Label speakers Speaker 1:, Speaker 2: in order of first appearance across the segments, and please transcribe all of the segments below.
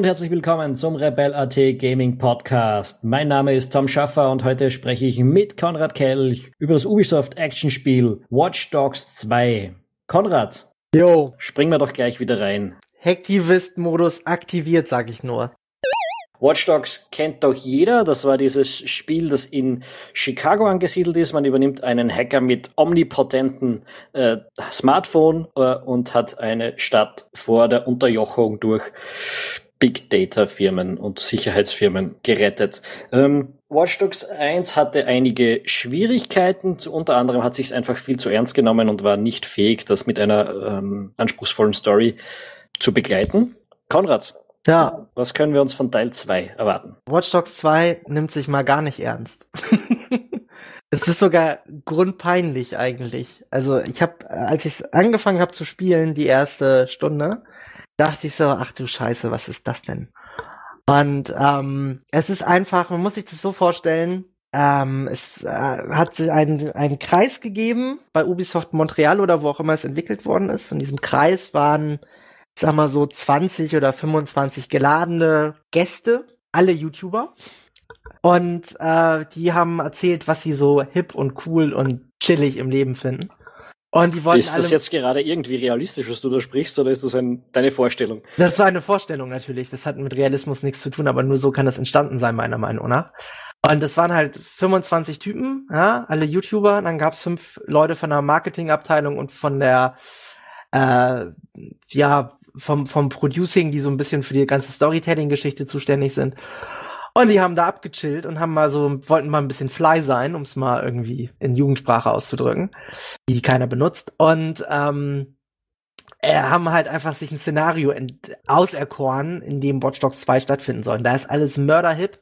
Speaker 1: Und herzlich willkommen zum Rebel.at Gaming Podcast. Mein Name ist Tom Schaffer und heute spreche ich mit Konrad Kelch über das Ubisoft Actionspiel Watch Dogs 2. Konrad.
Speaker 2: Jo.
Speaker 1: Springen wir doch gleich wieder rein.
Speaker 2: Hacktivist-Modus aktiviert, sag ich nur.
Speaker 1: Watch Dogs kennt doch jeder. Das war dieses Spiel, das in Chicago angesiedelt ist. Man übernimmt einen Hacker mit omnipotenten äh, Smartphone äh, und hat eine Stadt vor der Unterjochung durch Big Data Firmen und Sicherheitsfirmen gerettet. Ähm, Watch Dogs 1 hatte einige Schwierigkeiten. Unter anderem hat sich es einfach viel zu ernst genommen und war nicht fähig, das mit einer ähm, anspruchsvollen Story zu begleiten. Konrad, ja. Was können wir uns von Teil 2 erwarten?
Speaker 2: Watch Dogs 2 nimmt sich mal gar nicht ernst. es ist sogar grundpeinlich eigentlich. Also ich habe, als ich angefangen habe zu spielen, die erste Stunde, dachte ich so, ach du Scheiße, was ist das denn? Und ähm, es ist einfach, man muss sich das so vorstellen, ähm, es äh, hat sich einen, einen Kreis gegeben bei Ubisoft Montreal oder wo auch immer es entwickelt worden ist. In diesem Kreis waren sag mal so 20 oder 25 geladene Gäste, alle YouTuber. Und äh, die haben erzählt, was sie so hip und cool und chillig im Leben finden. Und die wollten
Speaker 1: Ist das jetzt gerade irgendwie realistisch, was du da sprichst, oder ist das ein, deine Vorstellung?
Speaker 2: Das war eine Vorstellung natürlich. Das hat mit Realismus nichts zu tun, aber nur so kann das entstanden sein, meiner Meinung nach. Und das waren halt 25 Typen, ja, alle YouTuber. Und dann gab's fünf Leute von der Marketingabteilung und von der äh, ja vom, vom Producing, die so ein bisschen für die ganze Storytelling-Geschichte zuständig sind. Und die haben da abgechillt und haben mal so, wollten mal ein bisschen fly sein, um es mal irgendwie in Jugendsprache auszudrücken, die keiner benutzt. Und ähm, äh, haben halt einfach sich ein Szenario auserkoren, in dem Watch Dogs 2 stattfinden soll. Da ist alles mörderhip.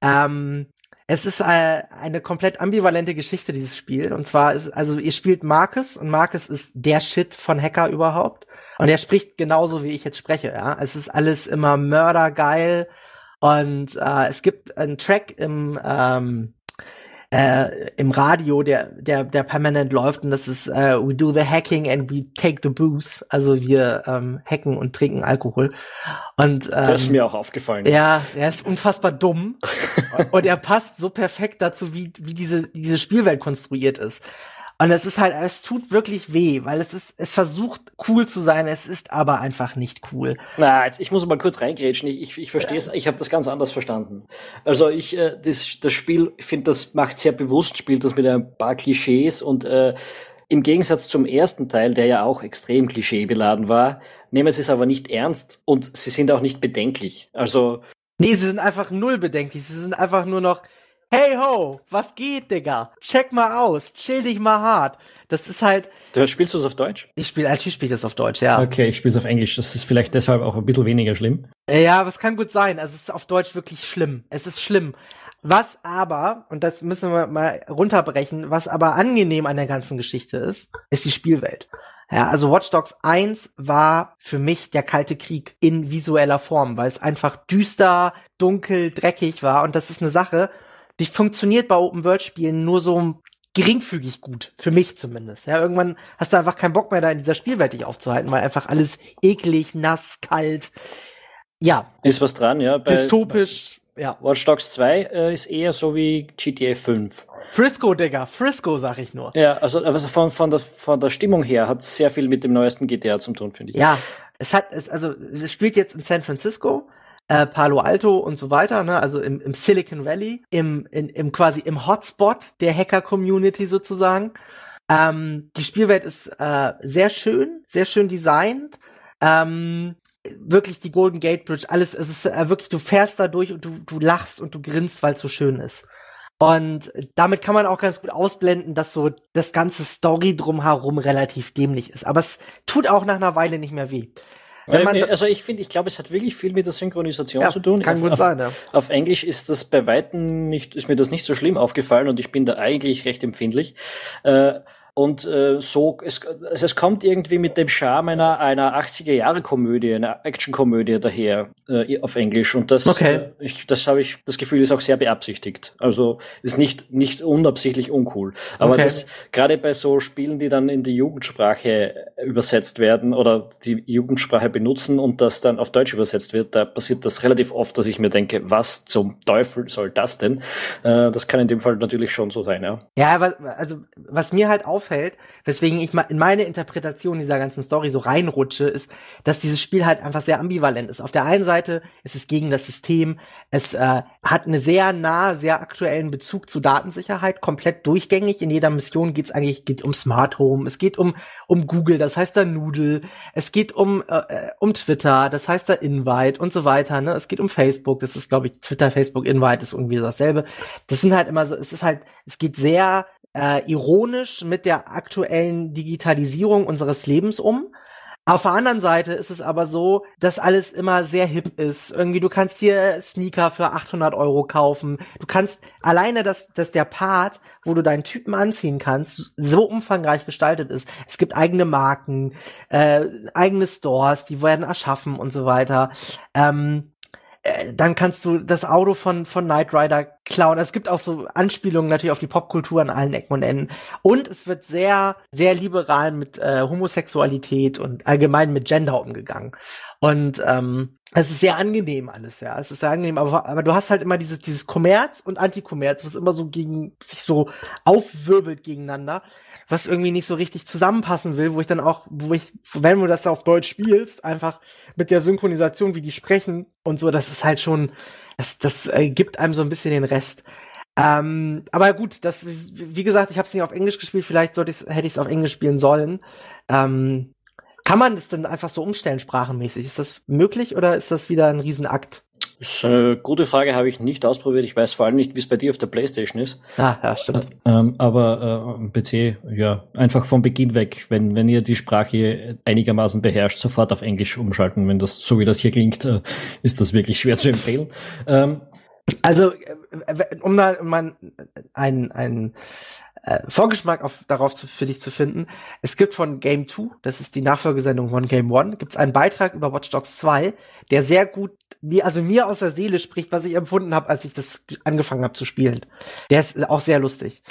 Speaker 2: Ähm, es ist äh, eine komplett ambivalente Geschichte, dieses Spiel. Und zwar ist, also ihr spielt Marcus und Marcus ist der Shit von Hacker überhaupt. Und er spricht genauso, wie ich jetzt spreche, ja. Es ist alles immer mördergeil. Und äh, es gibt einen Track im, ähm, äh, im Radio, der, der, der permanent läuft und das ist äh, We do the hacking and we take the booze. Also wir ähm, hacken und trinken Alkohol. Und ähm,
Speaker 1: das ist mir auch aufgefallen.
Speaker 2: Ja, er ist unfassbar dumm und er passt so perfekt dazu, wie, wie diese, diese Spielwelt konstruiert ist. Und es ist halt, es tut wirklich weh, weil es ist, es versucht cool zu sein, es ist aber einfach nicht cool.
Speaker 1: Na, jetzt, ich muss mal kurz reingrätschen. Ich, ich, ich verstehe es, ich habe das ganz anders verstanden. Also ich, äh, das, das Spiel, ich finde, das macht sehr bewusst, spielt das mit ein paar Klischees und äh, im Gegensatz zum ersten Teil, der ja auch extrem klischeebeladen war, nehmen sie es aber nicht ernst und sie sind auch nicht bedenklich. Also.
Speaker 2: Nee, sie sind einfach null bedenklich. Sie sind einfach nur noch, Hey ho, was geht, Digga? Check mal aus, chill dich mal hart. Das ist halt.
Speaker 1: Du spielst du es auf Deutsch?
Speaker 2: Ich spiele, natürlich spiele das auf Deutsch, ja.
Speaker 1: Okay, ich spiele es auf Englisch. Das ist vielleicht deshalb auch ein bisschen weniger schlimm.
Speaker 2: Ja, das kann gut sein. Also es ist auf Deutsch wirklich schlimm. Es ist schlimm. Was aber, und das müssen wir mal runterbrechen, was aber angenehm an der ganzen Geschichte ist, ist die Spielwelt. Ja, also Watch Dogs 1 war für mich der kalte Krieg in visueller Form, weil es einfach düster, dunkel, dreckig war und das ist eine Sache, die funktioniert bei Open-World-Spielen nur so geringfügig gut, für mich zumindest. Ja, irgendwann hast du einfach keinen Bock mehr, da in dieser Spielwelt dich aufzuhalten, weil einfach alles eklig, nass, kalt. Ja.
Speaker 1: Ist was dran, ja.
Speaker 2: Bei, dystopisch, ja.
Speaker 1: Watch Dogs 2 äh, ist eher so wie GTA 5.
Speaker 2: Frisco, Digga, Frisco, sag ich nur.
Speaker 1: Ja, also, also von, von, der, von der Stimmung her hat sehr viel mit dem neuesten GTA zu tun, finde ich.
Speaker 2: Ja, es hat, es, also, es spielt jetzt in San Francisco, äh, Palo Alto und so weiter, ne? also im, im Silicon Valley, im, in, im quasi im Hotspot der Hacker-Community sozusagen. Ähm, die Spielwelt ist äh, sehr schön, sehr schön designt. Ähm, wirklich die Golden Gate Bridge, alles, es ist äh, wirklich, du fährst da durch und du, du lachst und du grinst, weil es so schön ist. Und damit kann man auch ganz gut ausblenden, dass so das ganze Story drumherum relativ dämlich ist. Aber es tut auch nach einer Weile nicht mehr weh.
Speaker 1: Weil, also ich finde, ich glaube, es hat wirklich viel mit der Synchronisation ja, zu tun.
Speaker 2: Kann
Speaker 1: auf,
Speaker 2: gut sein, ja.
Speaker 1: Auf Englisch ist das bei Weitem nicht, ist mir das nicht so schlimm aufgefallen und ich bin da eigentlich recht empfindlich. Äh, Und äh, so, es, also es kommt irgendwie mit dem Charme einer, einer 80er-Jahre-Komödie, einer Action-Komödie daher äh, auf Englisch. Und das,
Speaker 2: okay.
Speaker 1: äh, ich, das habe ich, das Gefühl ist auch sehr beabsichtigt. Also ist nicht, nicht unabsichtlich uncool. Aber
Speaker 2: Okay.
Speaker 1: das gerade bei so Spielen, die dann in die Jugendsprache übersetzt werden oder die Jugendsprache benutzen und das dann auf Deutsch übersetzt wird, da passiert das relativ oft, dass ich mir denke, was zum Teufel soll das denn? Äh, das kann in dem Fall natürlich schon so sein, ja.
Speaker 2: Ja, also was mir halt auffällt, weswegen ich in meine Interpretation dieser ganzen Story so reinrutsche, ist, dass dieses Spiel halt einfach sehr ambivalent ist. Auf der einen Seite ist es gegen das System, es äh, hat eine sehr nah, sehr aktuellen Bezug zu Datensicherheit, komplett durchgängig. In jeder Mission geht es eigentlich geht um Smart Home, es geht um um Google, das heißt da Noodle, es geht um äh, um Twitter, das heißt da Invite und so weiter. Ne? Es geht um Facebook, das ist glaube ich Twitter, Facebook, Invite ist irgendwie dasselbe. Das sind halt immer so, es ist halt, es geht sehr äh, ironisch mit der aktuellen Digitalisierung unseres Lebens um. Auf der anderen Seite ist es aber so, dass alles immer sehr hip ist. Irgendwie, du kannst dir Sneaker für 800 Euro kaufen. Du kannst alleine, dass, dass der Part, wo du deinen Typen anziehen kannst, so umfangreich gestaltet ist. Es gibt eigene Marken, äh, eigene Stores, die werden erschaffen und so weiter. Ähm, äh, dann kannst du das Auto von, von Knight Rider klauen. Es gibt auch so Anspielungen natürlich auf die Popkultur an allen Ecken und Enden. Und es wird sehr, sehr liberal mit äh, Homosexualität und allgemein mit Gender umgegangen. Und ähm, es ist sehr angenehm alles, ja. Es ist sehr angenehm, aber, aber du hast halt immer dieses, dieses Kommerz und Antikommerz, was immer so gegen, sich so aufwirbelt gegeneinander, was irgendwie nicht so richtig zusammenpassen will, wo ich dann auch, wo ich, wenn du das auf Deutsch spielst, einfach mit der Synchronisation, wie die sprechen und so, das ist halt schon, das, das äh, gibt einem so ein bisschen den Rest. Ähm, aber gut, das, wie gesagt, ich habe es nicht auf Englisch gespielt, vielleicht sollte ich's, hätte ich es auf Englisch spielen sollen. Ähm, kann man das denn einfach so umstellen, sprachenmäßig? Ist das möglich oder ist das wieder ein Riesenakt?
Speaker 1: Das ist eine gute Frage, habe ich nicht ausprobiert. Ich weiß vor allem nicht, wie es bei dir auf der Playstation ist.
Speaker 2: Ah, ja, stimmt.
Speaker 1: Ähm, aber äh, PC, ja, einfach vom Beginn weg, wenn, wenn ihr die Sprache einigermaßen beherrscht, sofort auf Englisch umschalten. Wenn das, so wie das hier klingt, äh, ist das wirklich schwer zu empfehlen. Ähm,
Speaker 2: Also, äh, um da mal ein, ein äh, Vorgeschmack auf, darauf zu, für dich zu finden, es gibt von Game 2, das ist die Nachfolgesendung von Game 1, gibt es einen Beitrag über Watch Dogs 2, der sehr gut mir, also mir aus der Seele spricht, was ich empfunden habe, als ich das angefangen habe zu spielen. Der ist auch sehr lustig.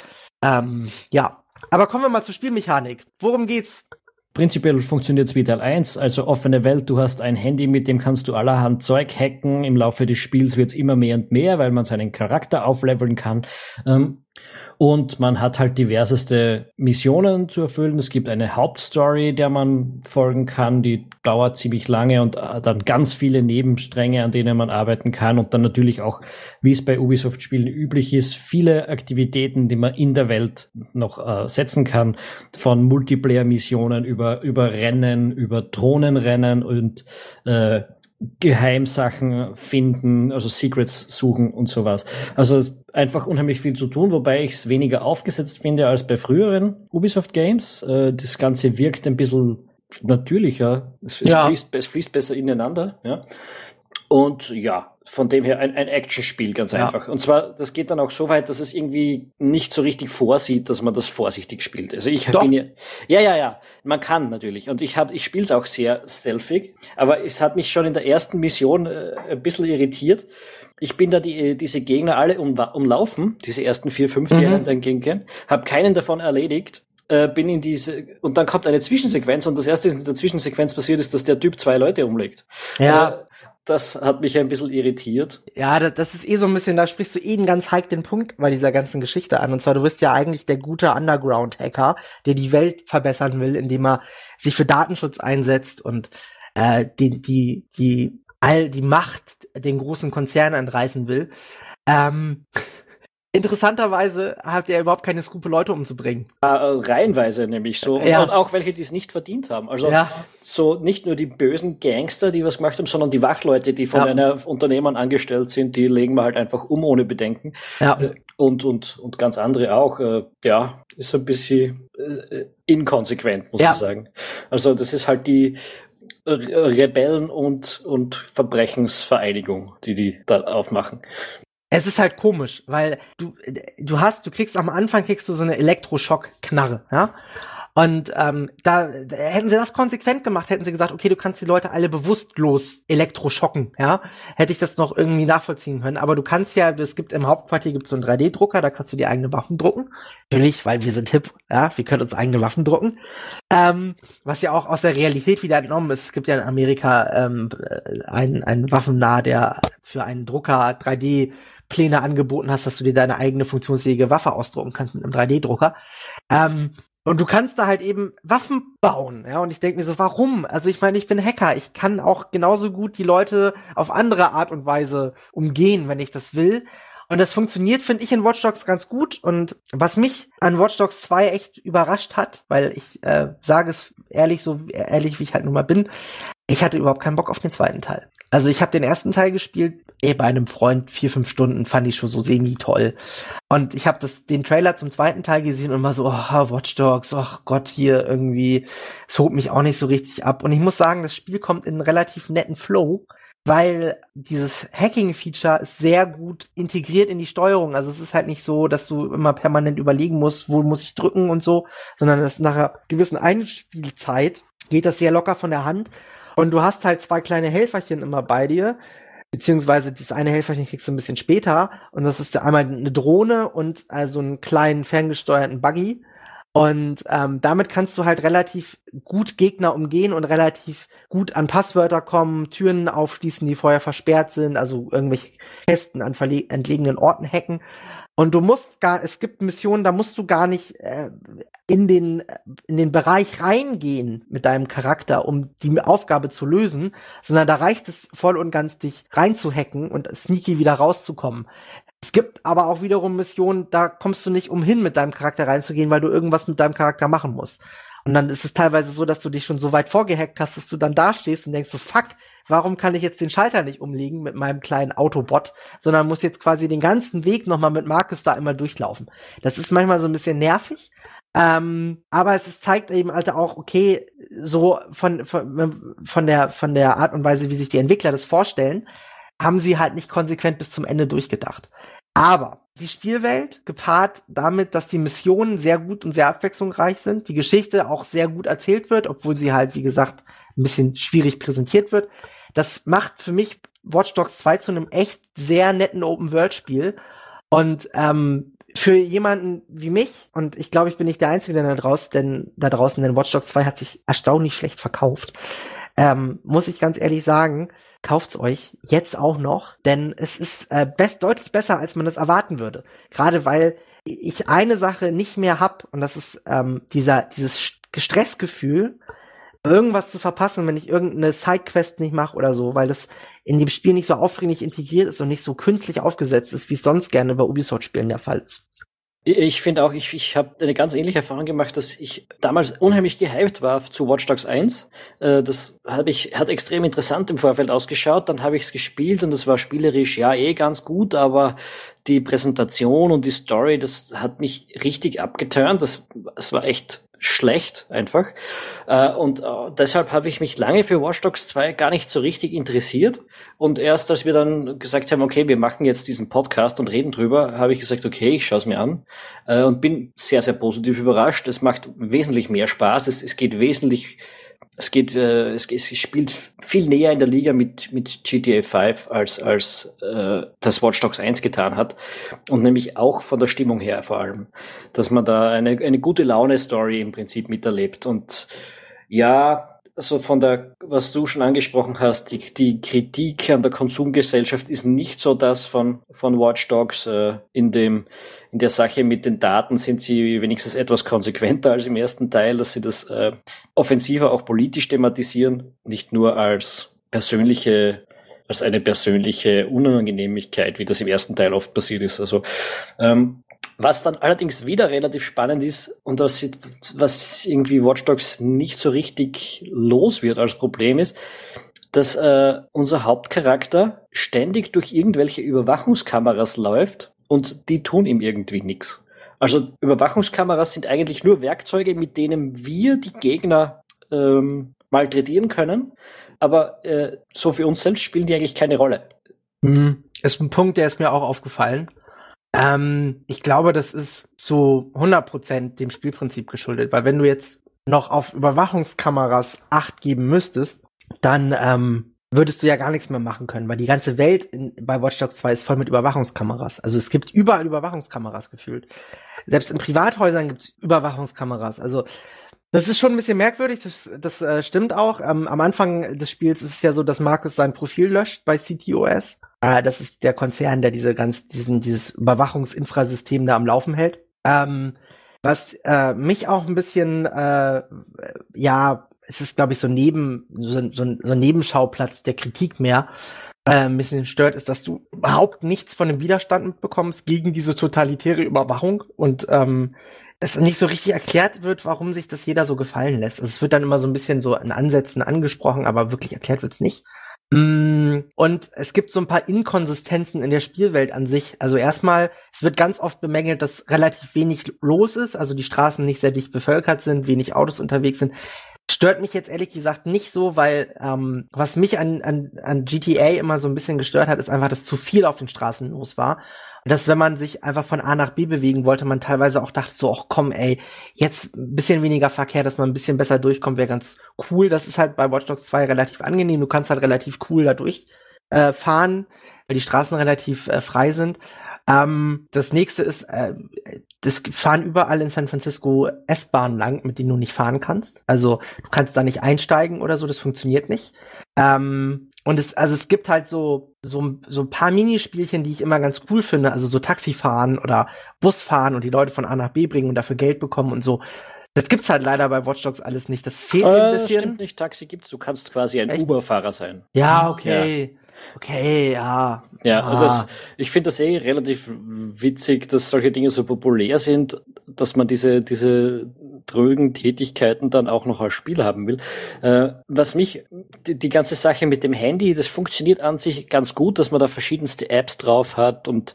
Speaker 2: Ähm, ja. Aber kommen wir mal zur Spielmechanik. Worum geht's?
Speaker 1: Prinzipiell funktioniert es wie Teil 1, also offene Welt, du hast ein Handy, mit dem kannst du allerhand Zeug hacken. Im Laufe des Spiels wird es immer mehr und mehr, weil man seinen Charakter aufleveln kann. Ähm, und man hat halt diverseste Missionen zu erfüllen. Es gibt eine Hauptstory, der man folgen kann, die dauert ziemlich lange und äh, dann ganz viele Nebenstränge, an denen man arbeiten kann. Und dann natürlich auch, wie es bei Ubisoft-Spielen üblich ist, viele Aktivitäten, die man in der Welt noch äh, setzen kann. Von Multiplayer-Missionen über, über Rennen, über Drohnenrennen und äh, Geheimsachen finden, also Secrets suchen und sowas. Also einfach unheimlich viel zu tun, wobei ich es weniger aufgesetzt finde als bei früheren Ubisoft Games. Äh, das Ganze wirkt ein bisschen natürlicher. Es, es,
Speaker 2: Ja.
Speaker 1: fließt, es fließt besser ineinander. Ja. Und ja, von dem her ein, ein Actionspiel, ganz
Speaker 2: Ja.
Speaker 1: einfach. Und zwar, das geht dann auch so weit, dass es irgendwie nicht so richtig vorsieht, dass man das vorsichtig spielt. Also ich
Speaker 2: Doch.
Speaker 1: bin ja, ja, ja, ja, man kann natürlich. Und ich habe, ich spiele es auch sehr stealthig, aber es hat mich schon in der ersten Mission äh, ein bisschen irritiert. Ich bin da die, diese Gegner alle um, umlaufen, diese ersten vier, fünf, die
Speaker 2: Mhm.
Speaker 1: einem dann gehen, habe keinen davon erledigt. Äh, bin in diese und dann kommt eine Zwischensequenz und das erste, was in der Zwischensequenz passiert, ist, dass der Typ zwei Leute umlegt.
Speaker 2: Ja,
Speaker 1: Äh, das hat mich ein bisschen irritiert.
Speaker 2: Ja, da- das ist eh so ein bisschen, da sprichst du eh einen ganz heiklen Punkt bei dieser ganzen Geschichte an. Und zwar, du bist ja eigentlich der gute Underground-Hacker, der die Welt verbessern will, indem er sich für Datenschutz einsetzt und äh, die, die, die, all die Macht den großen Konzernen entreißen will. Ähm, interessanterweise hat er überhaupt keine Skrupel, Leute umzubringen.
Speaker 1: Äh, reihenweise nämlich so.
Speaker 2: Ja.
Speaker 1: Und auch welche, die es nicht verdient haben. Also
Speaker 2: Ja.
Speaker 1: so nicht nur die bösen Gangster, die was gemacht haben, sondern die Wachleute, die von
Speaker 2: Ja.
Speaker 1: einer Unternehmern angestellt sind, die legen wir halt einfach um ohne Bedenken.
Speaker 2: Ja.
Speaker 1: Äh, Und, und, und ganz andere auch. Äh, Ja, ist ein bisschen äh, inkonsequent, muss
Speaker 2: Ja.
Speaker 1: ich sagen. Also das ist halt die Re- Rebellen- und, und Verbrechensvereinigung, die die da aufmachen.
Speaker 2: Es ist halt komisch, weil du, du hast, du kriegst am Anfang kriegst du so eine Elektroschock-Knarre, ja. Und ähm, da, da hätten sie das konsequent gemacht, hätten sie gesagt, okay, du kannst die Leute alle bewusstlos elektroschocken, ja, hätte ich das noch irgendwie nachvollziehen können. Aber du kannst ja, es gibt im Hauptquartier gibt so einen 3D-Drucker, da kannst du die eigene Waffen drucken. Natürlich, weil wir sind hip, ja, wir können uns eigene Waffen drucken. Ähm, was ja auch aus der Realität wieder entnommen ist. Es gibt ja in Amerika ähm, einen, einen Waffennah, der für einen Drucker 3D Pläne angeboten hast, dass du dir deine eigene funktionsfähige Waffe ausdrucken kannst mit einem 3D-Drucker. Ähm, und du kannst da halt eben Waffen bauen, ja. Und ich denke mir so, warum? Also ich meine, ich bin Hacker. Ich kann auch genauso gut die Leute auf andere Art und Weise umgehen, wenn ich das will. Und das funktioniert, finde ich, in Watch Dogs ganz gut. Und was mich an Watch Dogs 2 echt überrascht hat, weil ich äh, sage es ehrlich, so ehrlich wie ich halt nun mal bin, ich hatte überhaupt keinen Bock auf den zweiten Teil. Also ich habe den ersten Teil gespielt, eh bei einem Freund vier, fünf Stunden, fand ich schon so semi toll. Und ich habe den Trailer zum zweiten Teil gesehen und war so, oh, Watch Dogs, oh Gott, hier irgendwie, es holt mich auch nicht so richtig ab. Und ich muss sagen, das Spiel kommt in einen relativ netten Flow, weil dieses Hacking-Feature ist sehr gut integriert in die Steuerung. Also es ist halt nicht so, dass du immer permanent überlegen musst, wo muss ich drücken und so, sondern es nach einer gewissen Einspielzeit geht das sehr locker von der Hand. Und du hast halt zwei kleine Helferchen immer bei dir, beziehungsweise dieses eine Helferchen kriegst du ein bisschen später und das ist einmal eine Drohne und also einen kleinen ferngesteuerten Buggy und ähm, damit kannst du halt relativ gut Gegner umgehen und relativ gut an Passwörter kommen, Türen aufschließen, die vorher versperrt sind, also irgendwelche Kästen an entlegenen Orten hacken. Und du musst gar, es gibt Missionen, da musst du gar nicht äh, in den in den Bereich reingehen mit deinem Charakter, um die Aufgabe zu lösen, sondern da reicht es voll und ganz, dich reinzuhacken und sneaky wieder rauszukommen. Es gibt aber auch wiederum Missionen, da kommst du nicht umhin, mit deinem Charakter reinzugehen, weil du irgendwas mit deinem Charakter machen musst. Und dann ist es teilweise so, dass du dich schon so weit vorgehackt hast, dass du dann da stehst und denkst so, fuck, warum kann ich jetzt den Schalter nicht umlegen mit meinem kleinen Autobot, sondern muss jetzt quasi den ganzen Weg nochmal mit Markus da immer durchlaufen. Das ist manchmal so ein bisschen nervig, ähm, aber es ist, zeigt eben halt auch, okay, so von, von, von der, von der Art und Weise, wie sich die Entwickler das vorstellen, haben sie halt nicht konsequent bis zum Ende durchgedacht. Aber die Spielwelt, gepaart damit, dass die Missionen sehr gut und sehr abwechslungsreich sind, die Geschichte auch sehr gut erzählt wird, obwohl sie halt, wie gesagt, ein bisschen schwierig präsentiert wird. Das macht für mich Watch Dogs 2 zu einem echt sehr netten Open-World-Spiel. Und ähm, für jemanden wie mich, und ich glaube, ich bin nicht der Einzige da draußen, denn da draußen, denn Watch Dogs 2 hat sich erstaunlich schlecht verkauft, ähm, muss ich ganz ehrlich sagen, kauft's euch jetzt auch noch, denn es ist äh, best deutlich besser, als man es erwarten würde. Gerade weil ich eine Sache nicht mehr hab und das ist ähm, dieser dieses Stressgefühl, irgendwas zu verpassen, wenn ich irgendeine Sidequest nicht mache oder so, weil das in dem Spiel nicht so aufdringlich integriert ist und nicht so künstlich aufgesetzt ist, wie es sonst gerne bei Ubisoft-Spielen der Fall ist.
Speaker 1: Ich finde auch, ich, ich habe eine ganz ähnliche Erfahrung gemacht, dass ich damals unheimlich gehypt war zu Watch Dogs 1. Äh, das hab ich, hat extrem interessant im Vorfeld ausgeschaut. Dann habe ich es gespielt und das war spielerisch ja eh ganz gut, aber die Präsentation und die Story, das hat mich richtig abgeturnt. Das, das war echt schlecht einfach. Äh, und äh, deshalb habe ich mich lange für Watch Dogs 2 gar nicht so richtig interessiert. Und erst als wir dann gesagt haben, okay, wir machen jetzt diesen Podcast und reden drüber, habe ich gesagt, okay, ich schaue es mir an äh, und bin sehr, sehr positiv überrascht. Es macht wesentlich mehr Spaß. Es, es geht wesentlich es geht, äh, es, es spielt viel näher in der Liga mit, mit GTA 5 als, als äh, das Watch Dogs 1 getan hat. Und nämlich auch von der Stimmung her vor allem. Dass man da eine, eine gute Laune-Story im Prinzip miterlebt. Und ja, also von der, was du schon angesprochen hast, die, die Kritik an der Konsumgesellschaft ist nicht so das von, von Watch Dogs. Äh, in, dem, in der Sache mit den Daten sind sie wenigstens etwas konsequenter als im ersten Teil, dass sie das äh, offensiver auch politisch thematisieren, nicht nur als persönliche als eine persönliche Unangenehmigkeit, wie das im ersten Teil oft passiert ist. Also ähm, was dann allerdings wieder relativ spannend ist und das, was irgendwie Watch Dogs nicht so richtig los wird als Problem ist, dass äh, unser Hauptcharakter ständig durch irgendwelche Überwachungskameras läuft und die tun ihm irgendwie nichts. Also Überwachungskameras sind eigentlich nur Werkzeuge, mit denen wir die Gegner ähm, malträtieren können, aber äh, so für uns selbst spielen die eigentlich keine Rolle.
Speaker 2: Mhm. ist ein Punkt, der ist mir auch aufgefallen. Ähm, ich glaube, das ist zu 100% dem Spielprinzip geschuldet, weil wenn du jetzt noch auf Überwachungskameras Acht geben müsstest, dann ähm, würdest du ja gar nichts mehr machen können, weil die ganze Welt in, bei Watch Dogs 2 ist voll mit Überwachungskameras. Also es gibt überall Überwachungskameras gefühlt. Selbst in Privathäusern gibt es Überwachungskameras. Also das ist schon ein bisschen merkwürdig, das, das äh, stimmt auch. Ähm, am Anfang des Spiels ist es ja so, dass Markus sein Profil löscht bei CTOS. Äh, das ist der Konzern, der diese ganz, diesen, dieses Überwachungsinfrasystem da am Laufen hält. Ähm, was äh, mich auch ein bisschen, äh, ja, es ist, glaube ich, so neben, so, so, so ein Nebenschauplatz der Kritik mehr, äh, ein bisschen stört, ist, dass du überhaupt nichts von dem Widerstand mitbekommst gegen diese totalitäre Überwachung und ähm, es nicht so richtig erklärt wird, warum sich das jeder so gefallen lässt. Also es wird dann immer so ein bisschen so in Ansätzen angesprochen, aber wirklich erklärt wird's nicht. Mm, und es gibt so ein paar Inkonsistenzen in der Spielwelt an sich. Also erstmal, es wird ganz oft bemängelt, dass relativ wenig los ist, also die Straßen nicht sehr dicht bevölkert sind, wenig Autos unterwegs sind. Stört mich jetzt ehrlich gesagt nicht so, weil ähm, was mich an, an, an GTA immer so ein bisschen gestört hat, ist einfach, dass zu viel auf den Straßen los war. Und dass, wenn man sich einfach von A nach B bewegen wollte, man teilweise auch dachte so, ach komm, ey, jetzt ein bisschen weniger Verkehr, dass man ein bisschen besser durchkommt, wäre ganz cool. Das ist halt bei Watch Dogs 2 relativ angenehm. Du kannst halt relativ cool da durchfahren, äh, weil die Straßen relativ äh, frei sind. Ähm, das nächste ist, äh, das fahren überall in San Francisco S-Bahnen lang, mit denen du nicht fahren kannst. Also du kannst da nicht einsteigen oder so, das funktioniert nicht. Ähm, und es, also es gibt halt so, so, so ein paar Minispielchen, die ich immer ganz cool finde. Also so Taxifahren oder Busfahren und die Leute von A nach B bringen und dafür Geld bekommen und so. Das gibt's halt leider bei Watch Dogs alles nicht. Das fehlt mir ein
Speaker 1: Äh,
Speaker 2: bisschen.
Speaker 1: stimmt nicht, Taxi gibt's. Du kannst quasi ein? Uber-Fahrer sein.
Speaker 2: Ja, okay. Okay, ja.
Speaker 1: Ja,
Speaker 2: Ah.
Speaker 1: also das, ich finde das eh relativ witzig, dass solche Dinge so populär sind, dass man diese, diese drögen Tätigkeiten dann auch noch als Spiel haben will. Äh, was mich, die, die ganze Sache mit dem Handy, das funktioniert an sich ganz gut, dass man da verschiedenste Apps drauf hat und,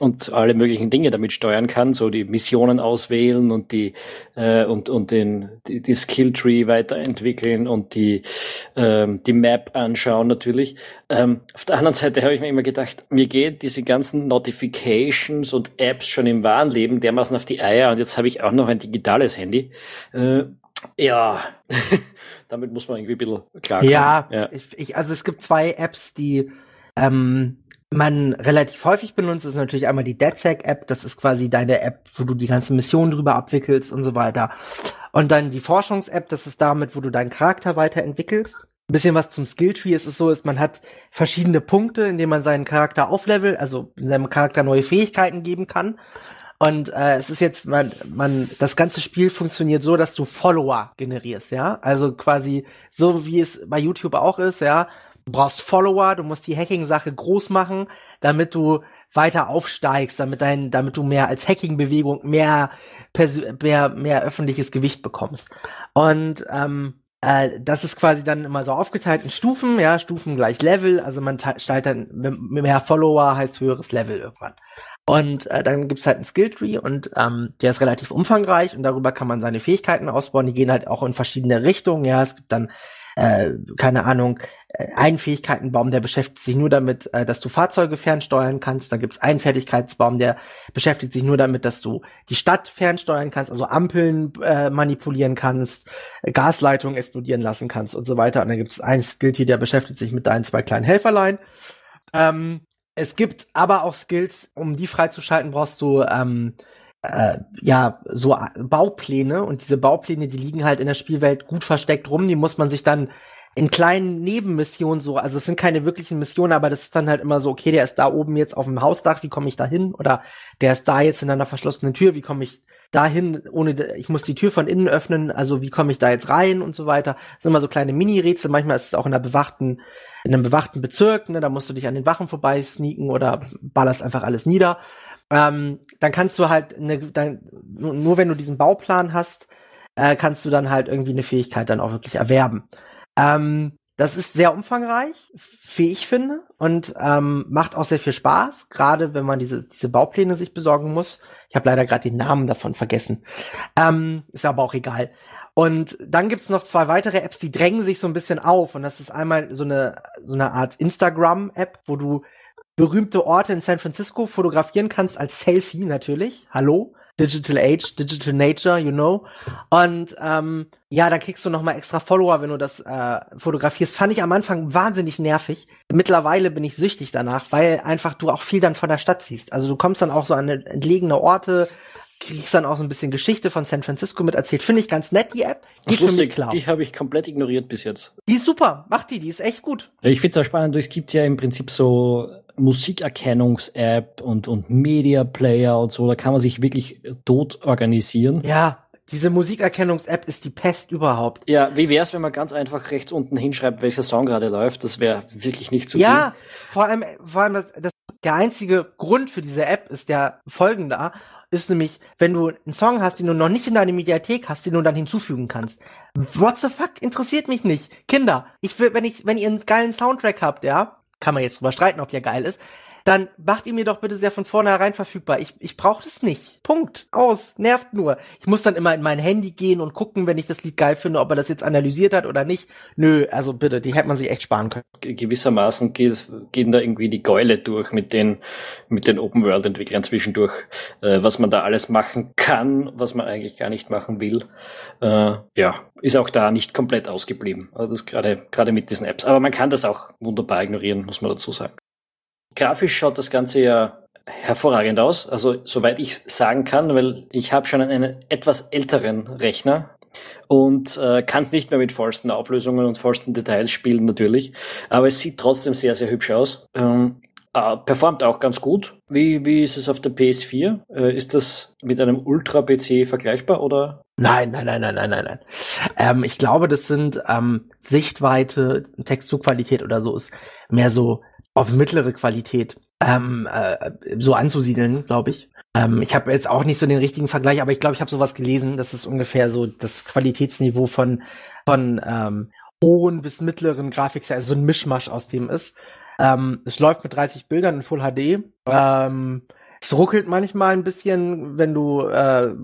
Speaker 1: und alle möglichen Dinge damit steuern kann, so die Missionen auswählen und die, äh, und, und den, die, die Skilltree weiterentwickeln und die, ähm, die Map anschauen natürlich. Ähm, auf der anderen Seite habe ich mir immer gedacht, mir gehen diese ganzen Notifications und Apps schon im wahren Leben dermaßen auf die Eier und jetzt habe ich auch noch ein digitales Handy. Äh, ja, damit muss man irgendwie ein bisschen klarkommen.
Speaker 2: Ja,
Speaker 1: ja.
Speaker 2: Ich, also es gibt zwei Apps, die ähm, man relativ häufig benutzt. Das ist natürlich einmal die DedSec-App, das ist quasi deine App, wo du die ganzen Missionen drüber abwickelst und so weiter. Und dann die Forschungs-App, das ist damit, wo du deinen Charakter weiterentwickelst. Ein bisschen was zum Skilltree ist es so, ist man hat verschiedene Punkte, in denen man seinen Charakter auflevelt, also in seinem Charakter neue Fähigkeiten geben kann. Und äh, es ist jetzt, man, man, das ganze Spiel funktioniert so, dass du Follower generierst, ja. Also quasi so wie es bei YouTube auch ist, ja. Du brauchst Follower, du musst die Hacking-Sache groß machen, damit du weiter aufsteigst, damit dein, damit du mehr als Hacking-Bewegung mehr, mehr, mehr öffentliches Gewicht bekommst. Und ähm, äh, das ist quasi dann immer so aufgeteilt in Stufen, ja, Stufen gleich Level, also man te- stellt dann mehr Follower heißt höheres Level irgendwann. Und äh, dann gibt's halt einen Skilltree und ähm, der ist relativ umfangreich und darüber kann man seine Fähigkeiten ausbauen. Die gehen halt auch in verschiedene Richtungen. Ja, es gibt dann äh, keine Ahnung, äh, einen Fähigkeitenbaum, der beschäftigt sich nur damit, äh, dass du Fahrzeuge fernsteuern kannst. Dann gibt's einen Fertigkeitsbaum, der beschäftigt sich nur damit, dass du die Stadt fernsteuern kannst, also Ampeln äh, manipulieren kannst, Gasleitungen explodieren lassen kannst und so weiter. Und dann gibt's einen Skilltree, der beschäftigt sich mit deinen zwei kleinen Helferlein. Ähm, es gibt aber auch Skills, um die freizuschalten, brauchst du ähm, äh, ja so A- Baupläne. Und diese Baupläne, die liegen halt in der Spielwelt gut versteckt rum, die muss man sich dann in kleinen Nebenmissionen so, also es sind keine wirklichen Missionen, aber das ist dann halt immer so, okay, der ist da oben jetzt auf dem Hausdach, wie komme ich da hin? Oder der ist da jetzt in einer verschlossenen Tür, wie komme ich da hin, ohne, ich muss die Tür von innen öffnen, also wie komme ich da jetzt rein und so weiter. Das sind immer so kleine Mini-Rätsel, manchmal ist es auch in einer bewachten, in einem bewachten Bezirk, ne, da musst du dich an den Wachen vorbei sneaken oder ballerst einfach alles nieder. Ähm, dann kannst du halt, eine, dann, nur, nur wenn du diesen Bauplan hast, äh, kannst du dann halt irgendwie eine Fähigkeit dann auch wirklich erwerben. Ähm, das ist sehr umfangreich, wie ich finde, und ähm, macht auch sehr viel Spaß, gerade wenn man diese, diese Baupläne sich besorgen muss. Ich habe leider gerade den Namen davon vergessen. Ähm, ist aber auch egal. Und dann gibt's noch zwei weitere Apps, die drängen sich so ein bisschen auf. Und das ist einmal so eine, so eine Art Instagram-App, wo du berühmte Orte in San Francisco fotografieren kannst als Selfie natürlich. Hallo? Digital Age, Digital Nature, you know. Und ähm, ja, dann kriegst du noch mal extra Follower, wenn du das äh, fotografierst. Fand ich am Anfang wahnsinnig nervig. Mittlerweile bin ich süchtig danach, weil einfach du auch viel dann von der Stadt siehst. Also du kommst dann auch so an entlegene Orte, kriegst dann auch so ein bisschen Geschichte von San Francisco mit erzählt. Finde ich ganz nett, die App.
Speaker 1: Geht für mich klar. Die habe ich komplett ignoriert bis jetzt.
Speaker 2: Die ist super, mach die, die ist echt gut.
Speaker 1: Ich finde es auch spannend, es gibt ja im Prinzip so Musikerkennungs-App und, und Media Player und so, da kann man sich wirklich tot organisieren.
Speaker 2: Ja, diese Musikerkennungs-App ist die Pest überhaupt.
Speaker 1: Ja, wie wär's, wenn man ganz einfach rechts unten hinschreibt, welcher Song gerade läuft? Das wäre wirklich nicht zu
Speaker 2: Ja, viel. vor allem, vor allem das, das, der einzige Grund für diese App ist der folgende ist nämlich, wenn du einen Song hast, den du noch nicht in deiner Mediathek hast, den du dann hinzufügen kannst. What the fuck? Interessiert mich nicht. Kinder, ich will, wenn ich, wenn ihr einen geilen Soundtrack habt, ja, kann man jetzt drüber streiten, ob der geil ist, dann macht ihr mir doch bitte sehr von vornherein verfügbar. Ich, ich brauche das nicht. Punkt. Aus. Nervt nur. Ich muss dann immer in mein Handy gehen und gucken, wenn ich das Lied geil finde, ob er das jetzt analysiert hat oder nicht. Nö, also bitte, die hätte man sich echt sparen können.
Speaker 1: Gewissermaßen geht, gehen da irgendwie die Gäule durch mit den, mit den Open-World-Entwicklern zwischendurch, äh, was man da alles machen kann, was man eigentlich gar nicht machen will. Äh, ja, ist auch da nicht komplett ausgeblieben. Also das gerade mit diesen Apps. Aber man kann das auch wunderbar ignorieren, muss man dazu sagen. Grafisch schaut das Ganze ja hervorragend aus. Also soweit ich sagen kann, weil ich habe schon einen etwas älteren Rechner und äh, kann es nicht mehr mit vollsten Auflösungen und vollsten Details spielen natürlich. Aber es sieht trotzdem sehr, sehr hübsch aus. Ähm, äh, performt auch ganz gut. Wie, wie ist es auf der PS4? Äh, ist das mit einem Ultra-PC vergleichbar oder?
Speaker 2: Nein, nein, nein, nein, nein, nein, nein. Ähm, ich glaube, das sind ähm, Sichtweite, Texturqualität oder so ist mehr so auf mittlere Qualität ähm, äh, so anzusiedeln, glaube ich. Ähm, ich habe jetzt auch nicht so den richtigen Vergleich, aber ich glaube, ich habe sowas gelesen, dass es ungefähr so das Qualitätsniveau von von ähm, hohen bis mittleren Grafik, also so ein Mischmasch aus dem ist. Ähm, es läuft mit 30 Bildern in Full HD. Ähm, es ruckelt manchmal ein bisschen, wenn du äh,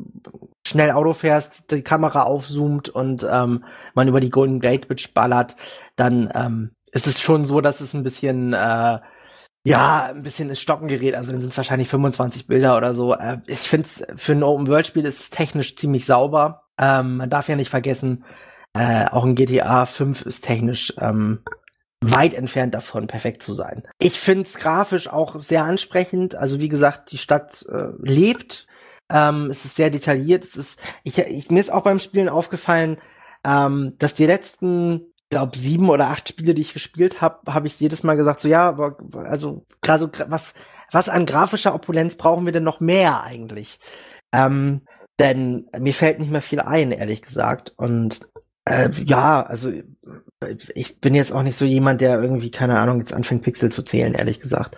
Speaker 2: schnell Auto fährst, die Kamera aufzoomt und ähm, man über die Golden Gate Bridge ballert, dann ähm, ist es schon so, dass es ein bisschen, äh, ja, ein bisschen ins Stocken gerät. Also dann sind es wahrscheinlich 25 Bilder oder so. Äh, ich finde für ein Open-World-Spiel ist es technisch ziemlich sauber. Ähm, man darf ja nicht vergessen, äh, auch ein GTA 5 ist technisch ähm, weit entfernt davon, perfekt zu sein. Ich finde es grafisch auch sehr ansprechend. Also wie gesagt, die Stadt äh, lebt. Ähm, es ist sehr detailliert. Es ist, ich, ich, mir ist auch beim Spielen aufgefallen, ähm, dass die letzten glaube sieben oder acht Spiele, die ich gespielt habe, habe ich jedes Mal gesagt, so ja, aber also gerade so, was was an grafischer Opulenz brauchen wir denn noch mehr eigentlich? Ähm, denn mir fällt nicht mehr viel ein, ehrlich gesagt. Und äh, ja, also ich bin jetzt auch nicht so jemand, der irgendwie, keine Ahnung, jetzt anfängt Pixel zu zählen, ehrlich gesagt.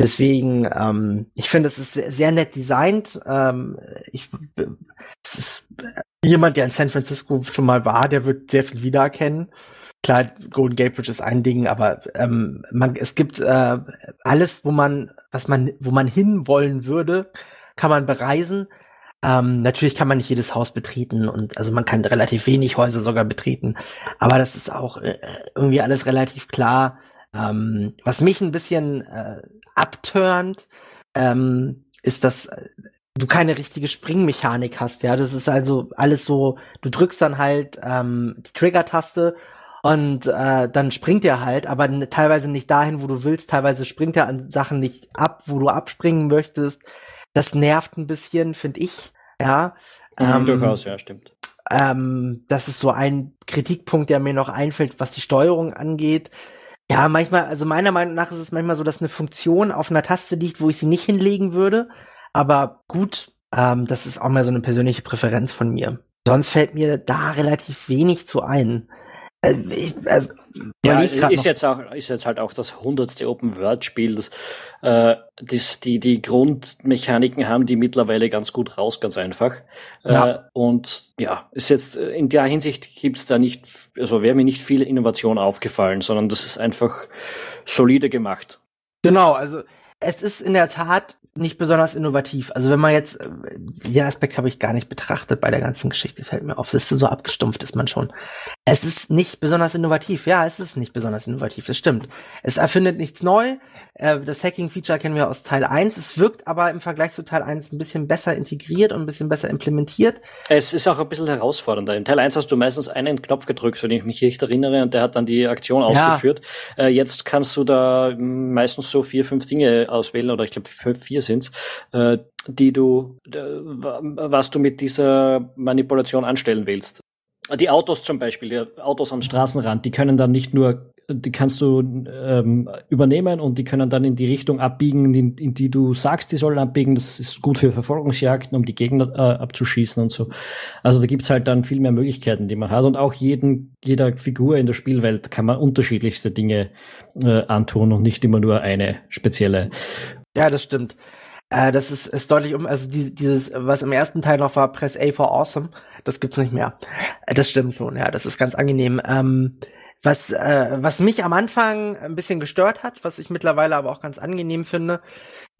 Speaker 2: Deswegen, ähm, ich finde, es ist sehr, nett designt. Ähm, ich, es ist jemand, der in San Francisco schon mal war, der wird sehr viel wiedererkennen. Klar, Golden Gate Bridge ist ein Ding, aber ähm, man, es gibt äh, alles, wo man, was man, wo man hinwollen würde, kann man bereisen. Ähm, natürlich kann man nicht jedes Haus betreten und also man kann relativ wenig Häuser sogar betreten, aber das ist auch äh, irgendwie alles relativ klar. Ähm, was mich ein bisschen äh, abturnt, ähm, ist, dass du keine richtige Springmechanik hast. Ja, das ist also alles so. Du drückst dann halt ähm, die Trigger-Taste und äh, dann springt er halt, aber teilweise nicht dahin, wo du willst. Teilweise springt er an Sachen nicht ab, wo du abspringen möchtest. Das nervt ein bisschen, finde ich. Ja.
Speaker 1: Mhm, ähm, durchaus, ja, stimmt.
Speaker 2: Ähm, das ist so ein Kritikpunkt, der mir noch einfällt, was die Steuerung angeht. Ja, manchmal, also meiner Meinung nach ist es manchmal so, dass eine Funktion auf einer Taste liegt, wo ich sie nicht hinlegen würde. Aber gut, ähm, das ist auch mal so eine persönliche Präferenz von mir. Sonst fällt mir da relativ wenig zu ein.
Speaker 1: Äh, ich, also, ja, ist jetzt auch ist jetzt halt auch das hundertste Open World Spiel, das, äh, das die die Grundmechaniken haben, die mittlerweile ganz gut raus, ganz einfach. Ja. Äh, und ja, ist jetzt äh, in der Hinsicht gibt's da nicht, also wäre mir nicht viel Innovation aufgefallen, sondern das ist einfach solide gemacht.
Speaker 2: Genau, also es ist in der Tat nicht besonders innovativ. Also wenn man jetzt, äh, den Aspekt habe ich gar nicht betrachtet bei der ganzen Geschichte, fällt mir auf, das ist so abgestumpft ist man schon. Es ist nicht besonders innovativ. Ja, es ist nicht besonders innovativ, das stimmt. Es erfindet nichts neu. Äh, das Hacking-Feature kennen wir aus Teil 1. Es wirkt aber im Vergleich zu Teil 1 ein bisschen besser integriert und ein bisschen besser implementiert.
Speaker 1: Es ist auch ein bisschen herausfordernder. In Teil 1 hast du meistens einen Knopf gedrückt, wenn ich mich recht erinnere, und der hat dann die Aktion ausgeführt. Ja. Äh, jetzt kannst du da meistens so vier, fünf Dinge auswählen, oder ich glaube vier sind's, äh, die du, was du mit dieser Manipulation anstellen willst. Die Autos zum Beispiel, die Autos am Straßenrand, die können dann nicht nur, die kannst du ähm, übernehmen und die können dann in die Richtung abbiegen, in, in, die du sagst, die sollen abbiegen. Das ist gut für Verfolgungsjagden, um die Gegner äh, abzuschießen und so. Also da gibt's halt dann viel mehr Möglichkeiten, die man hat. Und auch jeden, jeder Figur in der Spielwelt kann man unterschiedlichste Dinge äh, antun und nicht immer nur eine spezielle.
Speaker 2: Ja, das stimmt. Äh, das ist, ist deutlich um, also die, dieses, was im ersten Teil noch war, Press A for Awesome, das gibt's nicht mehr. Äh, das stimmt schon, ja, das ist ganz angenehm. Ähm, was, äh, was mich am Anfang ein bisschen gestört hat, was ich mittlerweile aber auch ganz angenehm finde,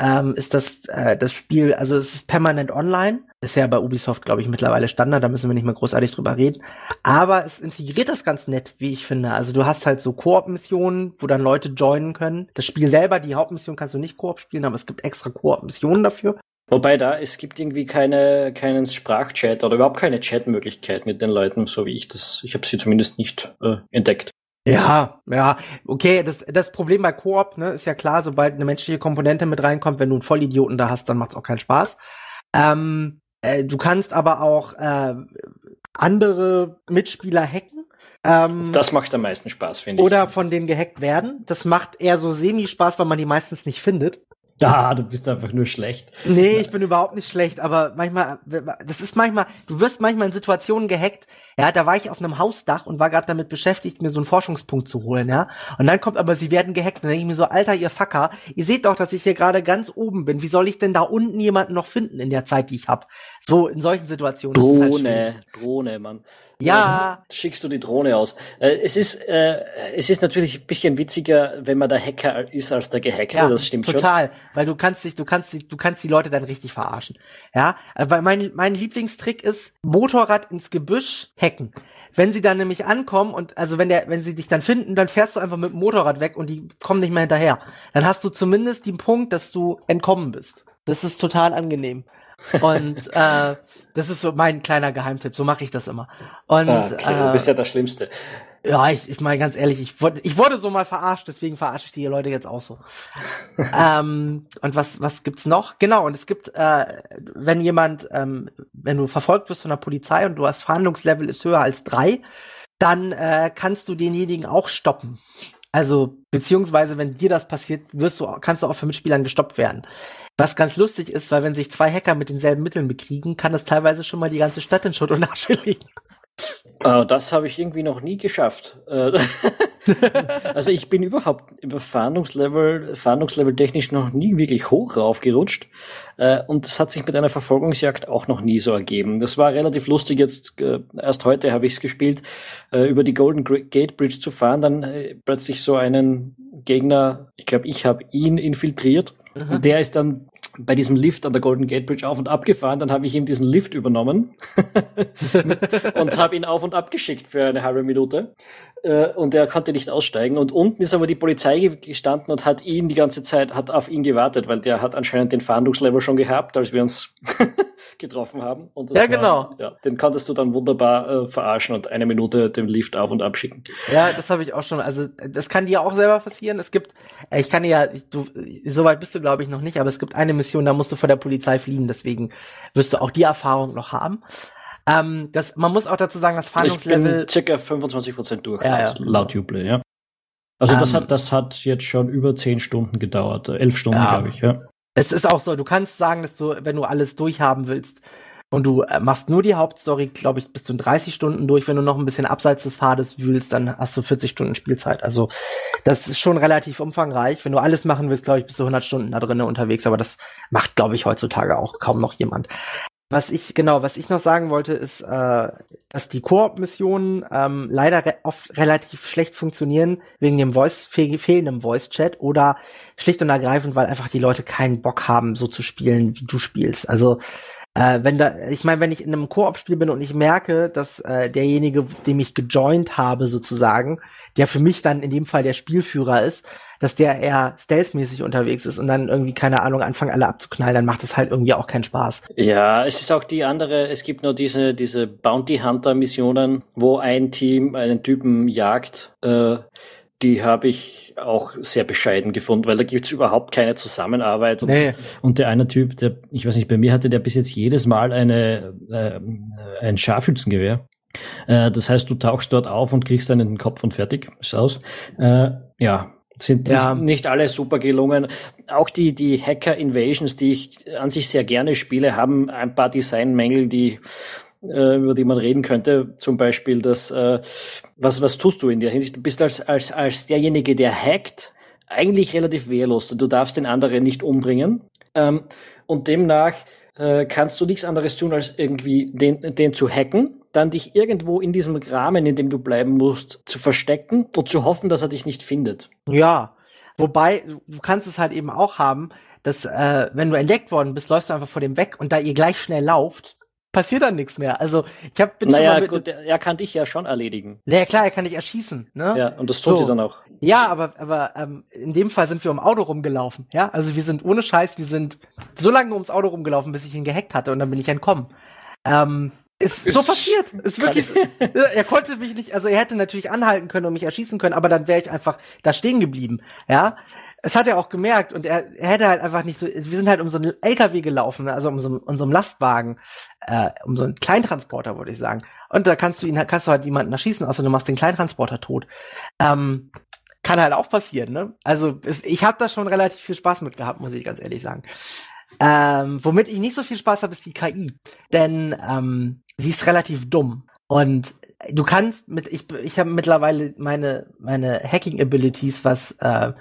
Speaker 2: ähm, ist das, äh, das Spiel, also es ist permanent online. Ist ja bei Ubisoft, glaube ich, mittlerweile Standard, da müssen wir nicht mehr großartig drüber reden. Aber es integriert das ganz nett, wie ich finde. Also du hast halt so Koop-Missionen, wo dann Leute joinen können. Das Spiel selber, die Hauptmission kannst du nicht Koop spielen, aber es gibt extra Koop-Missionen dafür.
Speaker 1: Wobei da, es gibt irgendwie keine, keinen Sprachchat oder überhaupt keine Chatmöglichkeit mit den Leuten, so wie ich das, ich habe sie zumindest nicht äh, entdeckt.
Speaker 2: Ja, ja, okay, das, das Problem bei Koop, ne, ist ja klar, sobald eine menschliche Komponente mit reinkommt, wenn du einen Vollidioten da hast, dann macht's auch keinen Spaß. Ähm, äh, du kannst aber auch äh, andere Mitspieler hacken.
Speaker 1: Ähm, das macht am meisten Spaß, finde
Speaker 2: ich. Oder von denen gehackt werden. Das macht eher so semi-Spaß, weil man die meistens nicht findet.
Speaker 1: Ah, du bist einfach nur schlecht.
Speaker 2: Nee, ich bin überhaupt nicht schlecht, aber manchmal, das ist manchmal, du wirst manchmal in Situationen gehackt, ja, da war ich auf einem Hausdach und war gerade damit beschäftigt, mir so einen Forschungspunkt zu holen, ja. Und dann kommt aber, sie werden gehackt. Und dann denke ich mir so, Alter, ihr Facker, ihr seht doch, dass ich hier gerade ganz oben bin. Wie soll ich denn da unten jemanden noch finden in der Zeit, die ich hab? So, in solchen Situationen.
Speaker 1: Drohne, halt Drohne, Mann.
Speaker 2: Ja.
Speaker 1: Schickst du die Drohne aus. Äh, es ist, äh, es ist natürlich ein bisschen witziger, wenn man der Hacker ist als der Gehackte, ja, das stimmt
Speaker 2: total, schon. Total, weil du kannst dich, du kannst dich, du kannst die Leute dann richtig verarschen. Ja, äh, weil mein, mein Lieblingstrick ist Motorrad ins Gebüsch hacken. Wenn sie dann nämlich ankommen und also wenn der, wenn sie dich dann finden, dann fährst du einfach mit dem Motorrad weg und die kommen nicht mehr hinterher. Dann hast du zumindest den Punkt, dass du entkommen bist. Das ist total angenehm. Und äh, das ist so mein kleiner Geheimtipp. So mache ich das immer. Und
Speaker 1: ah, okay, äh, du bist ja das Schlimmste.
Speaker 2: Ja, ich, ich meine ganz ehrlich, ich wurde, ich wurde so mal verarscht, deswegen verarsche ich die Leute jetzt auch so. ähm, und was, was gibt's noch? Genau, und es gibt, äh, wenn jemand, ähm, wenn du verfolgt wirst von der Polizei und du hast Verhandlungslevel ist höher als drei, dann äh, kannst du denjenigen auch stoppen. Also, beziehungsweise, wenn dir das passiert, wirst du, kannst du auch von Mitspielern gestoppt werden. Was ganz lustig ist, weil wenn sich zwei Hacker mit denselben Mitteln bekriegen, kann das teilweise schon mal die ganze Stadt in Schutt und Asche legen.
Speaker 1: Uh, das habe ich irgendwie noch nie geschafft. Äh, also ich bin überhaupt über Fahndungslevel, Fahndungslevel technisch noch nie wirklich hoch raufgerutscht. Uh, und das hat sich mit einer Verfolgungsjagd auch noch nie so ergeben. Das war relativ lustig jetzt, erst heute habe ich es gespielt, über die Golden Gate Bridge zu fahren, dann plötzlich so einen Gegner, ich glaube, ich habe ihn infiltriert. Mhm. Und der ist dann bei diesem Lift an der Golden Gate Bridge auf und ab gefahren. Dann habe ich ihm diesen Lift übernommen und habe ihn auf und ab geschickt für eine halbe Minute. Äh, und er konnte nicht aussteigen. Und unten ist aber die Polizei gestanden und hat ihn die ganze Zeit, hat auf ihn gewartet, weil der hat anscheinend den Fahndungslevel schon gehabt, als wir uns getroffen haben.
Speaker 2: ja, war, genau.
Speaker 1: Ja, den konntest du dann wunderbar äh, verarschen und eine Minute den Lift auf und abschicken.
Speaker 2: Ja, das habe ich auch schon. Also das kann dir auch selber passieren. Es gibt, äh, ich kann ja, du, soweit bist du glaube ich noch nicht, aber es gibt eine Mission, da musst du vor der Polizei fliehen. Deswegen wirst du auch die Erfahrung noch haben. Ähm, das, man muss auch dazu sagen, das Fahndungslevel.
Speaker 1: Ich bin circa 25 Prozent durch, ja, ja. laut Uplay, ja. Also um, das ähm. hat, das hat jetzt schon über zehn Stunden gedauert, elf Stunden, ja. glaube ich, ja.
Speaker 2: Es ist auch so, du kannst sagen, dass du, wenn du alles durchhaben willst, und du äh, machst nur die Hauptstory, glaube ich, bis zu 30 Stunden durch. Wenn du noch ein bisschen abseits des Pfades wühlst, dann hast du 40 Stunden Spielzeit. Also das ist schon relativ umfangreich. Wenn du alles machen willst, glaube ich, bist du 100 Stunden da drinnen unterwegs. Aber das macht, glaube ich, heutzutage auch kaum noch jemand. Was ich genau, was ich noch sagen wollte, ist, äh, dass die Koop-Missionen ähm, leider re oft relativ schlecht funktionieren wegen dem Voice fehl fehlenden Voice-Chat oder schlicht und ergreifend, weil einfach die Leute keinen Bock haben, so zu spielen, wie du spielst. Also Äh, wenn da, ich meine, wenn ich in einem Koop-Spiel bin und ich merke, dass äh, derjenige, dem ich gejoint habe, sozusagen, der für mich dann in dem Fall der Spielführer ist, dass der eher stealth-mäßig unterwegs ist und dann irgendwie, keine Ahnung, anfangen alle abzuknallen, dann macht es halt irgendwie auch keinen Spaß.
Speaker 1: Ja, es ist auch die andere, es gibt nur diese, diese Bounty Hunter-Missionen, wo ein Team einen Typen jagt, äh, die habe ich auch sehr bescheiden gefunden, weil da gibt's überhaupt keine Zusammenarbeit. Und,
Speaker 2: Nee.
Speaker 1: und der eine Typ, der, ich weiß nicht, bei mir hatte der bis jetzt jedes Mal eine, äh, ein Scharfschützengewehr. Äh, das heißt, du tauchst dort auf und kriegst dann in den Kopf und fertig ist aus. Äh, ja, sind
Speaker 2: Ja.
Speaker 1: nicht alle super gelungen. Auch die, die Hacker Invasions, die ich an sich sehr gerne spiele, haben ein paar Designmängel, die äh, über die man reden könnte. Zum Beispiel das, äh, was, was tust du in der Hinsicht? Du bist als, als, als derjenige, der hackt, eigentlich relativ wehrlos. Du darfst den anderen nicht umbringen. Ähm, und demnach äh, kannst du nichts anderes tun, als irgendwie den, den zu hacken, dann dich irgendwo in diesem Rahmen, in dem du bleiben musst, zu verstecken und zu hoffen, dass er dich nicht findet.
Speaker 2: Ja. Wobei, du kannst es halt eben auch haben, dass, äh, wenn du entdeckt worden bist, läufst du einfach vor dem weg und da ihr gleich schnell lauft, passiert dann nichts mehr. Also, ich hab, bin schon
Speaker 1: Naja,
Speaker 2: mal mit,
Speaker 1: gut, er, er kann dich ja schon erledigen.
Speaker 2: Ja, klar, er kann dich erschießen, ne?
Speaker 1: Ja, und das tut
Speaker 2: So.
Speaker 1: sie dann auch.
Speaker 2: Ja, aber, aber ähm, in dem Fall sind wir um Auto rumgelaufen, ja? Also wir sind ohne Scheiß, wir sind so lange ums Auto rumgelaufen, bis ich ihn gehackt hatte und dann bin ich entkommen. Ähm, ist, so
Speaker 1: Ist-
Speaker 2: passiert. Ist wirklich. er konnte mich nicht, also er hätte natürlich anhalten können und mich erschießen können, aber dann wäre ich einfach da stehen geblieben, ja? Es hat er auch gemerkt und er, er hätte halt einfach nicht so. Wir sind halt um so einen LKW gelaufen, also um so, um so einen Lastwagen, äh, um so einen Kleintransporter, würde ich sagen. Und da kannst du ihn, kannst du halt jemanden erschießen, außer du machst den Kleintransporter tot. Ähm, kann halt auch passieren, ne? Also es, ich habe da schon relativ viel Spaß mit gehabt, muss ich ganz ehrlich sagen. Ähm, womit ich nicht so viel Spaß habe, ist die KI, denn ähm, sie ist relativ dumm und du kannst mit ich ich habe mittlerweile meine meine Hacking Abilities, was äh,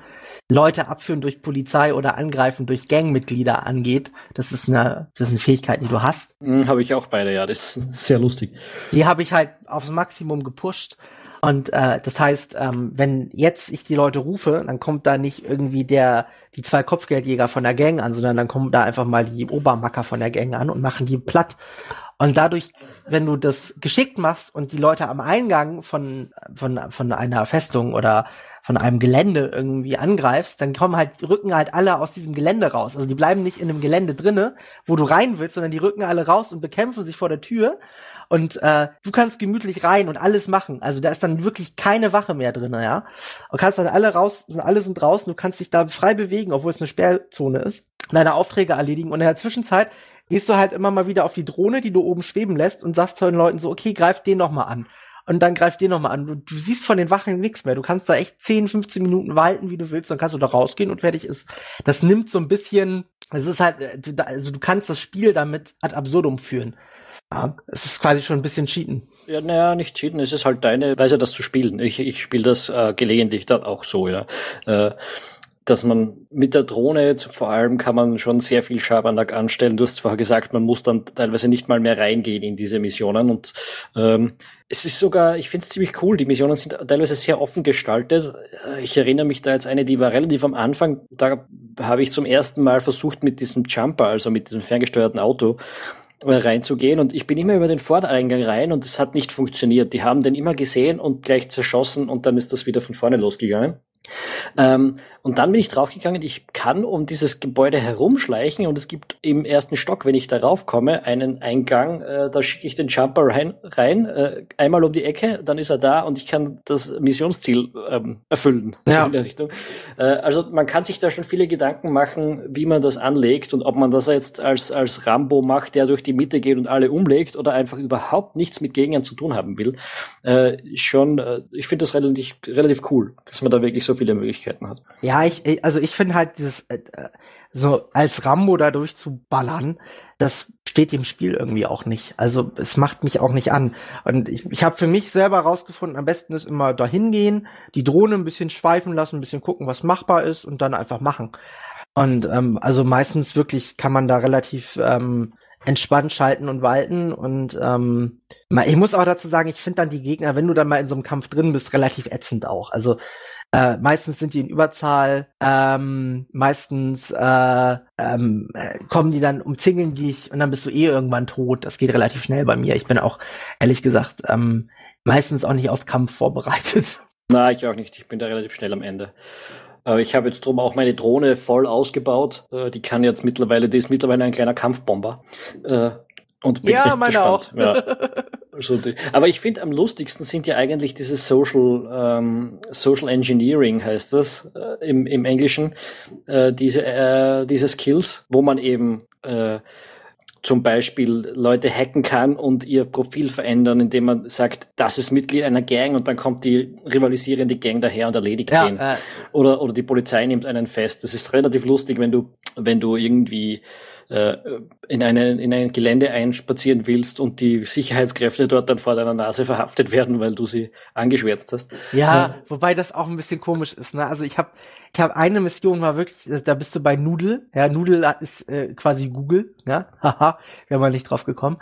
Speaker 2: Leute abführen durch Polizei oder angreifen durch Gangmitglieder angeht. Das ist eine das ist eine Fähigkeit, die du hast.
Speaker 1: Hm, Habe ich auch beide, ja. Das ist sehr lustig.
Speaker 2: Die habe ich halt aufs Maximum gepusht. Und äh, das heißt, ähm, wenn jetzt ich die Leute rufe, dann kommt da nicht irgendwie der die zwei Kopfgeldjäger von der Gang an, sondern dann kommen da einfach mal die Obermacker von der Gang an und machen die platt. Und dadurch, wenn du das geschickt machst und die Leute am Eingang von von von einer Festung oder von einem Gelände irgendwie angreifst, dann kommen halt rücken halt alle aus diesem Gelände raus. Also die bleiben nicht in einem Gelände drinne, wo du rein willst, sondern die rücken alle raus und bekämpfen sich vor der Tür. Und äh, du kannst gemütlich rein und alles machen. Also da ist dann wirklich keine Wache mehr drin, ja. Und kannst dann alle raus, alle sind draußen, du kannst dich da frei bewegen, obwohl es eine Sperrzone ist, deine Aufträge erledigen. Und in der Zwischenzeit gehst du halt immer mal wieder auf die Drohne, die du oben schweben lässt und sagst zu den Leuten so, okay, greif den noch mal an. Und dann greif den noch mal an. Du, du siehst von den Wachen nichts mehr. Du kannst da echt 10, 15 Minuten walten, wie du willst. Dann kannst du da rausgehen und fertig ist. Das nimmt so ein bisschen, es ist halt, äh, du, also du kannst das Spiel damit ad absurdum führen. Ja, es ist quasi schon ein bisschen Cheaten.
Speaker 1: Ja, naja, nicht cheaten, es ist halt deine Weise, das zu spielen. Ich, ich spiele das äh, gelegentlich dann auch so, ja. Äh, dass man mit der Drohne vor allem kann man schon sehr viel Schabernack anstellen. Du hast vorher gesagt, man muss dann teilweise nicht mal mehr reingehen in diese Missionen und ähm, es ist sogar, ich finde es ziemlich cool. Die Missionen sind teilweise sehr offen gestaltet. Äh, Ich erinnere mich da jetzt eine, die war relativ am Anfang. Da habe ich zum ersten Mal versucht, mit diesem Jumper, also mit diesem ferngesteuerten Auto, äh, reinzugehen und ich bin immer über den Vordereingang rein und es hat nicht funktioniert. Die haben den immer gesehen und gleich zerschossen und dann ist das wieder von vorne losgegangen. Ähm, und dann bin ich draufgegangen, ich kann um dieses Gebäude herumschleichen und es gibt im ersten Stock, wenn ich darauf komme, einen Eingang, äh, da schicke ich den Jumper rein, rein äh, einmal um die Ecke, dann ist er da und ich kann das Missionsziel ähm, erfüllen. So
Speaker 2: Ja.
Speaker 1: in der Richtung. Äh, also man kann sich da schon viele Gedanken machen, wie man das anlegt und ob man das jetzt als, als Rambo macht, der durch die Mitte geht und alle umlegt oder einfach überhaupt nichts mit Gegnern zu tun haben will. Äh, schon, äh, ich finde das relativ, relativ cool, dass man da wirklich so viele Möglichkeiten hat.
Speaker 2: Ja, ich, also ich finde halt dieses, äh, so als Rambo da durchzuballern, das steht dem Spiel irgendwie auch nicht. Also es macht mich auch nicht an. Und ich, ich habe für mich selber rausgefunden, am besten ist immer dahin gehen, die Drohne ein bisschen schweifen lassen, ein bisschen gucken, was machbar ist und dann einfach machen. Und ähm, also meistens wirklich kann man da relativ ähm, entspannt schalten und walten. Und ähm, ich muss auch dazu sagen, ich finde dann die Gegner, wenn du dann mal in so einem Kampf drin bist, relativ ätzend auch. Also Äh, meistens sind die in Überzahl. Ähm, meistens äh, ähm, äh, kommen die dann, umzingeln dich und dann bist du eh irgendwann tot. Das geht relativ schnell bei mir. Ich bin auch, ehrlich gesagt, ähm, meistens auch nicht auf Kampf vorbereitet.
Speaker 1: Na, ich auch nicht. Ich bin da relativ schnell am Ende. Aber ich habe jetzt drum auch meine Drohne voll ausgebaut. Äh, die kann jetzt mittlerweile, die ist mittlerweile ein kleiner Kampfbomber. Äh, und
Speaker 2: bin ja, meine gespannt. auch. Ja.
Speaker 1: Also die, aber ich finde, am lustigsten sind ja eigentlich diese Social, ähm, Social Engineering heißt das äh, im, im Englischen, äh, diese, äh, diese Skills, wo man eben äh, zum Beispiel Leute hacken kann und ihr Profil verändern, indem man sagt, das ist Mitglied einer Gang und dann kommt die rivalisierende Gang daher und erledigt ja, ihn. Äh. Oder, oder die Polizei nimmt einen fest. Das ist relativ lustig, wenn du, wenn du irgendwie äh, in, eine, in ein Gelände einspazieren willst und die Sicherheitskräfte dort dann vor deiner Nase verhaftet werden, weil du sie angeschwärzt hast.
Speaker 2: Ja, äh, wobei das auch ein bisschen komisch ist. Ne? Also ich habe ich hab eine Mission war wirklich, da bist du bei Noodle. Ja, Noodle ist äh, quasi Google. Ja, haha, wäre mal nicht drauf gekommen.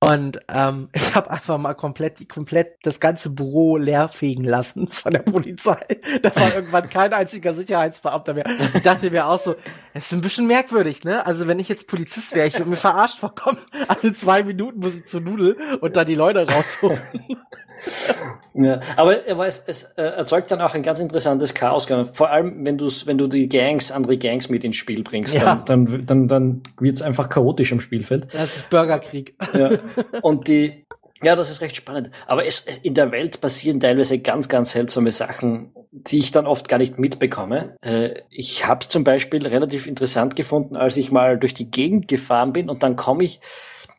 Speaker 2: Und ähm, ich habe einfach mal komplett, komplett das ganze Büro leer fegen lassen von der Polizei. Da war irgendwann kein einziger Sicherheitsbeamter mehr. Ich dachte mir auch so, es ist ein bisschen merkwürdig, ne? Also wenn ich jetzt Polizist wäre, ich würde mir verarscht vorkommen. Alle zwei Minuten muss ich zur Nudel und dann die Leute rausholen.
Speaker 1: ja, aber, aber es, es äh, erzeugt dann auch ein ganz interessantes Chaos. Vor allem, wenn du wenn du die Gangs, andere Gangs mit ins Spiel bringst, ja. dann, dann, dann, dann wird es einfach chaotisch am Spielfeld.
Speaker 2: Das ist Bürgerkrieg.
Speaker 1: Ja. Und die, ja, das ist recht spannend. Aber es, in der Welt passieren teilweise ganz, ganz seltsame Sachen, die ich dann oft gar nicht mitbekomme. Äh, ich habe zum Beispiel relativ interessant gefunden, als ich mal durch die Gegend gefahren bin und dann komme ich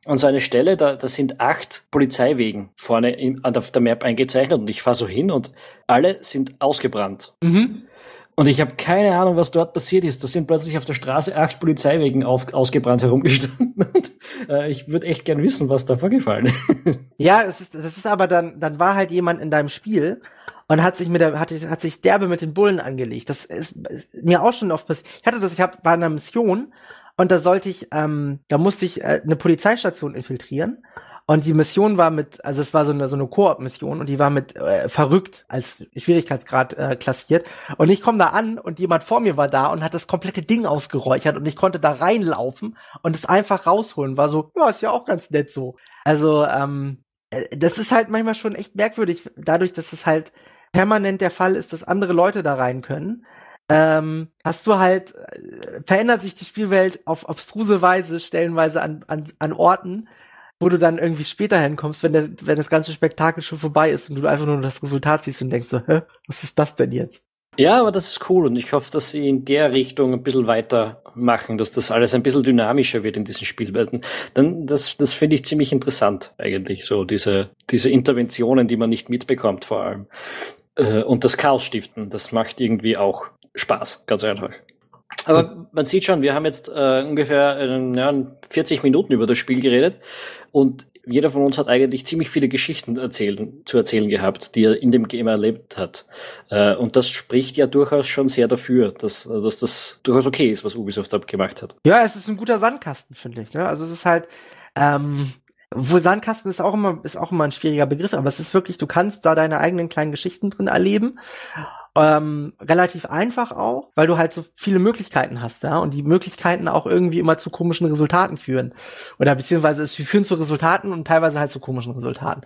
Speaker 1: an so eine Stelle, da, da sind acht Polizeiwegen vorne in, auf der Map eingezeichnet und ich fahre so hin und alle sind ausgebrannt. Mhm. Und ich habe keine Ahnung, was dort passiert ist. Da sind plötzlich auf der Straße acht Polizeiwegen auf, ausgebrannt herumgestanden. Und, äh, ich würde echt gern wissen, was da vorgefallen ist.
Speaker 2: Ja, das ist, das ist aber dann, dann war halt jemand in deinem Spiel und hat sich mit der, hat, hat sich derbe mit den Bullen angelegt. Das ist, ist mir auch schon oft passiert. Ich hatte das, ich hab, war in einer Mission und da sollte ich, ähm, da musste ich äh, eine Polizeistation infiltrieren. Und die Mission war mit, also es war so eine, so eine Koop-Mission und die war mit äh, verrückt als Schwierigkeitsgrad äh, klassiert. Und ich komme da an und jemand vor mir war da und hat das komplette Ding ausgeräuchert und ich konnte da reinlaufen und es einfach rausholen. War so, ja, ist ja auch ganz nett so. Also, ähm, äh, das ist halt manchmal schon echt merkwürdig, dadurch, dass es halt permanent der Fall ist, dass andere Leute da rein können ähm, hast du halt, äh, verändert sich die Spielwelt auf abstruse Weise, stellenweise an, an, an Orten, wo du dann irgendwie später hinkommst, wenn, der, wenn das ganze Spektakel schon vorbei ist und du einfach nur das Resultat siehst und denkst so, hä, was ist das denn jetzt?
Speaker 1: Ja, aber das ist cool und ich hoffe, dass sie in der Richtung ein bisschen weitermachen, dass das alles ein bisschen dynamischer wird in diesen Spielwelten. Dann, das, das finde ich ziemlich interessant eigentlich, so diese, diese Interventionen, die man nicht mitbekommt vor allem. Äh, und das Chaos stiften, das macht irgendwie auch Spaß, ganz einfach. Aber man sieht schon, wir haben jetzt äh, ungefähr äh, ja, 40 Minuten über das Spiel geredet und jeder von uns hat eigentlich ziemlich viele Geschichten erzählen, zu erzählen gehabt, die er in dem Game erlebt hat. Äh, und das spricht ja durchaus schon sehr dafür, dass, dass das durchaus okay ist, was Ubisoft da gemacht hat.
Speaker 2: Ja, es ist ein guter Sandkasten, finde ich. Ne? Also es ist halt, ähm, wohl Sandkasten ist auch immer, ist auch immer ein schwieriger Begriff, aber es ist wirklich, du kannst da deine eigenen kleinen Geschichten drin erleben ähm, relativ einfach auch, weil du halt so viele Möglichkeiten hast, ja, und die Möglichkeiten auch irgendwie immer zu komischen Resultaten führen. Oder beziehungsweise sie führen zu Resultaten und teilweise halt zu komischen Resultaten.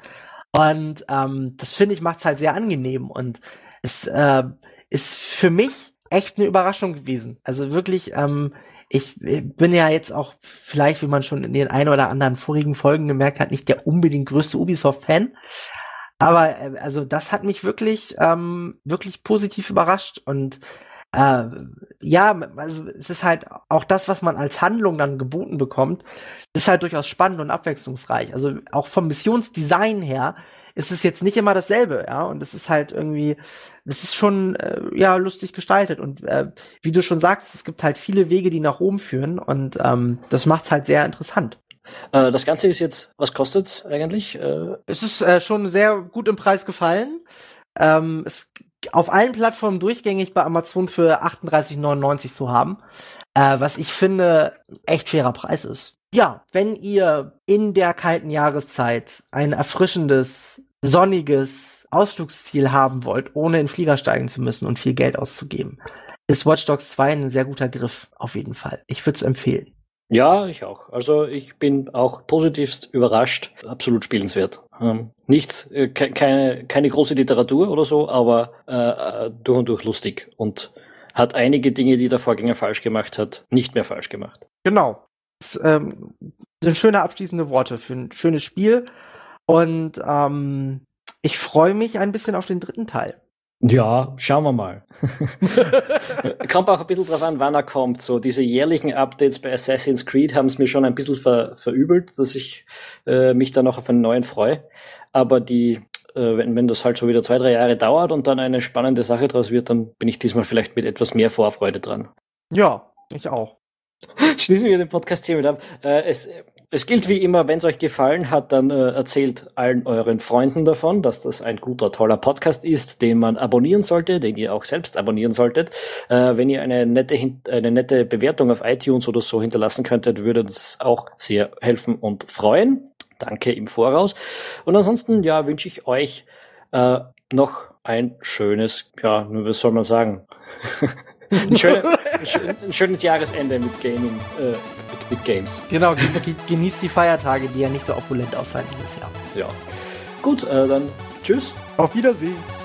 Speaker 2: Und ähm, das finde ich macht's halt sehr angenehm und es äh, ist für mich echt eine Überraschung gewesen. Also wirklich, ähm, ich bin ja jetzt auch vielleicht, wie man schon in den ein oder anderen vorigen Folgen gemerkt hat, nicht der unbedingt größte Ubisoft-Fan. Aber äh, also das hat mich wirklich, ähm, wirklich positiv überrascht und äh, ja, also es ist halt auch das, was man als Handlung dann geboten bekommt, ist halt durchaus spannend und abwechslungsreich. Also auch vom Missionsdesign her ist es jetzt nicht immer dasselbe, ja, und es ist halt irgendwie, es ist schon äh, ja lustig gestaltet und äh, wie du schon sagst, es gibt halt viele Wege, die nach Rom führen und ähm, das macht's halt sehr interessant.
Speaker 1: Äh, das Ganze ist jetzt, was kostet's eigentlich? Äh,
Speaker 2: es ist äh, schon sehr gut im Preis gefallen. Ähm, es auf allen Plattformen durchgängig bei Amazon für 38,99 zu haben, äh, was ich finde echt fairer Preis ist. Ja, wenn ihr in der kalten Jahreszeit ein erfrischendes sonniges Ausflugsziel haben wollt, ohne in Flieger steigen zu müssen und viel Geld auszugeben, ist Watch Dogs 2 ein sehr guter Griff, auf jeden Fall. Ich würde es empfehlen.
Speaker 1: Ja, ich auch. Also ich bin auch positivst überrascht. Absolut spielenswert. Ähm, nichts, äh, ke keine, keine große Literatur oder so, aber äh, äh, durch und durch lustig und hat einige Dinge, die der Vorgänger falsch gemacht hat, nicht mehr falsch gemacht.
Speaker 2: Genau. Das ähm, sind schöne abschließende Worte für ein schönes Spiel. Und ähm, ich freue mich ein bisschen auf den dritten Teil.
Speaker 1: Ja, schauen wir mal. kommt auch ein bisschen drauf an, wann er kommt. So diese jährlichen Updates bei Assassin's Creed haben es mir schon ein bisschen ver verübelt, dass ich äh, mich da noch auf einen neuen freue. Aber die, äh, wenn, wenn das halt so wieder zwei, drei Jahre dauert und dann eine spannende Sache draus wird, dann bin ich diesmal vielleicht mit etwas mehr Vorfreude dran.
Speaker 2: Ja, ich auch.
Speaker 1: Schließen wir den Podcast hiermit ab. Äh, es, es gilt wie immer, wenn es euch gefallen hat, dann äh, erzählt allen euren Freunden davon, dass das ein guter, toller Podcast ist, den man abonnieren sollte, den ihr auch selbst abonnieren solltet. Äh, wenn ihr eine nette, eine nette Bewertung auf iTunes oder so hinterlassen könntet, würde uns auch sehr helfen und freuen. Danke im Voraus. Und ansonsten, ja, wünsche ich euch äh, noch ein schönes, ja, was soll man sagen? ein, schöne, ein, schönes Jahresende mit Gaming, äh, mit, Games.
Speaker 2: Genau, genießt die Feiertage, die ja nicht so opulent ausfallen dieses Jahr.
Speaker 1: Ja. Gut, äh, dann tschüss.
Speaker 2: Auf Wiedersehen.